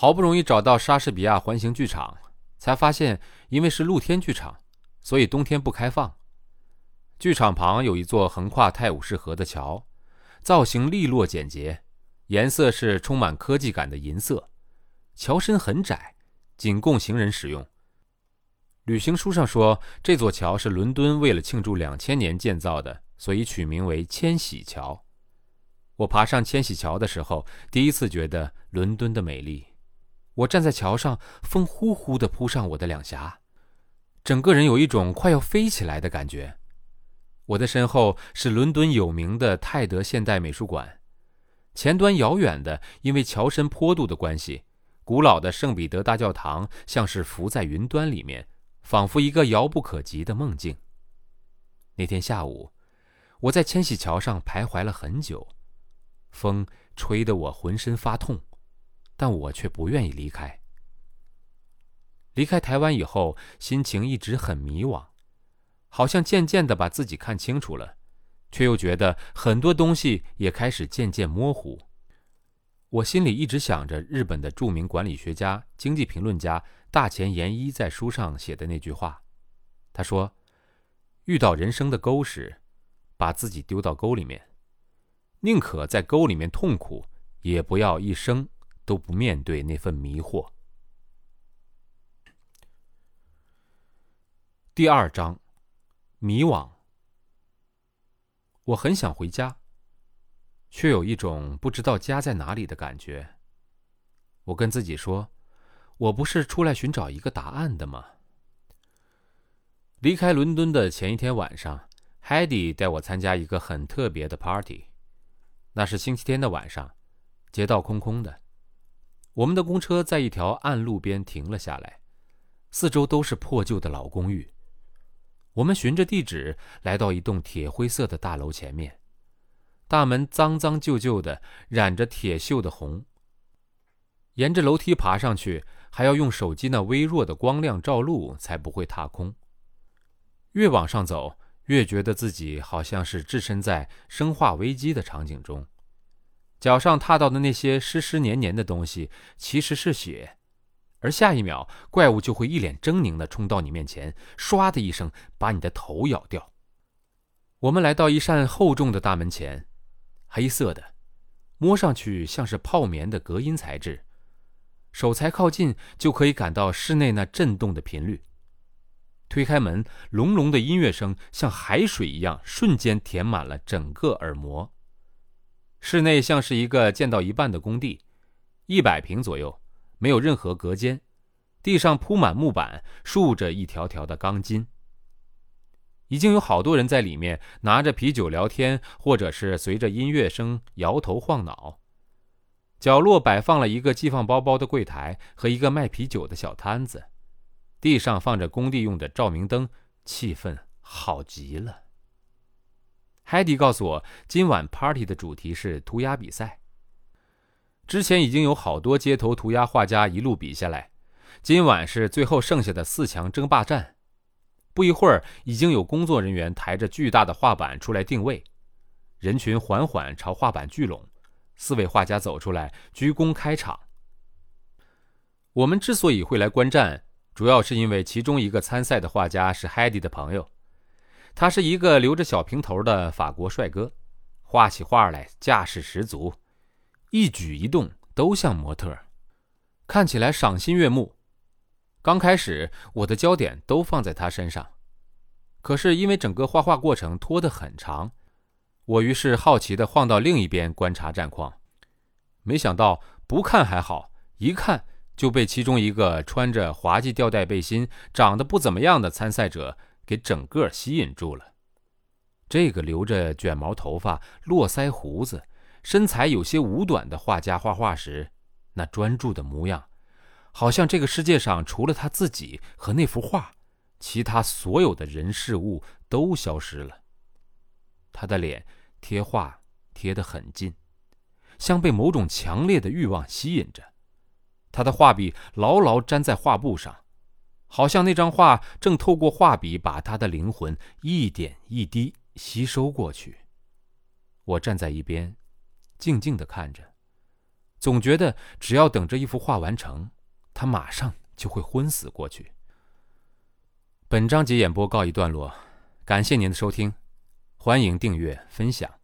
好不容易找到莎士比亚环形剧场，才发现因为是露天剧场，所以冬天不开放。剧场旁有一座横跨泰晤士河的桥，造型利落简洁，颜色是充满科技感的银色。桥身很窄，仅供行人使用。旅行书上说，这座桥是伦敦为了庆祝两千年建造的，所以取名为千禧桥。我爬上千禧桥的时候，第一次觉得伦敦的美丽。我站在桥上，风呼呼地扑上我的两颊，整个人有一种快要飞起来的感觉。我的身后是伦敦有名的泰德现代美术馆，前端遥远的，因为桥身坡度的关系，古老的圣彼得大教堂像是浮在云端里面，仿佛一个遥不可及的梦境。那天下午，我在千禧桥上徘徊了很久，风吹得我浑身发痛。但我却不愿意离开。离开台湾以后，心情一直很迷惘，好像渐渐的把自己看清楚了，却又觉得很多东西也开始渐渐模糊。我心里一直想着日本的著名管理学家、经济评论家大前研一在书上写的那句话，他说：“遇到人生的沟时，把自己丢到沟里面，宁可在沟里面痛苦，也不要一生。”都不面对那份迷惑。第二章，迷惘。我很想回家，却有一种不知道家在哪里的感觉。我跟自己说，我不是出来寻找一个答案的吗？离开伦敦的前一天晚上，Heidi 带我参加一个很特别的 party。那是星期天的晚上，街道空空的。我们的公车在一条暗路边停了下来，四周都是破旧的老公寓。我们循着地址来到一栋铁灰色的大楼前面，大门脏脏旧旧的，染着铁锈的红。沿着楼梯爬上去，还要用手机那微弱的光亮照路，才不会踏空。越往上走，越觉得自己好像是置身在生化危机的场景中。脚上踏到的那些湿湿黏黏的东西，其实是血，而下一秒，怪物就会一脸狰狞地冲到你面前，唰的一声把你的头咬掉。我们来到一扇厚重的大门前，黑色的，摸上去像是泡棉的隔音材质，手才靠近就可以感到室内那震动的频率。推开门，隆隆的音乐声像海水一样，瞬间填满了整个耳膜。室内像是一个建到一半的工地，一百平左右，没有任何隔间，地上铺满木板，竖着一条条的钢筋。已经有好多人在里面拿着啤酒聊天，或者是随着音乐声摇头晃脑。角落摆放了一个寄放包包的柜台和一个卖啤酒的小摊子，地上放着工地用的照明灯，气氛好极了。海迪告诉我，今晚 party 的主题是涂鸦比赛。之前已经有好多街头涂鸦画家一路比下来，今晚是最后剩下的四强争霸战。不一会儿，已经有工作人员抬着巨大的画板出来定位，人群缓缓朝画板聚拢。四位画家走出来，鞠躬开场。我们之所以会来观战，主要是因为其中一个参赛的画家是海迪的朋友。他是一个留着小平头的法国帅哥，画起画来架势十足，一举一动都像模特，看起来赏心悦目。刚开始我的焦点都放在他身上，可是因为整个画画过程拖得很长，我于是好奇地晃到另一边观察战况。没想到不看还好，一看就被其中一个穿着滑稽吊带背心、长得不怎么样的参赛者。给整个吸引住了。这个留着卷毛头发、络腮胡子、身材有些五短的画家画画时，那专注的模样，好像这个世界上除了他自己和那幅画，其他所有的人事物都消失了。他的脸贴画贴得很近，像被某种强烈的欲望吸引着。他的画笔牢牢粘在画布上。好像那张画正透过画笔把他的灵魂一点一滴吸收过去。我站在一边，静静的看着，总觉得只要等这一幅画完成，他马上就会昏死过去。本章节演播告一段落，感谢您的收听，欢迎订阅分享。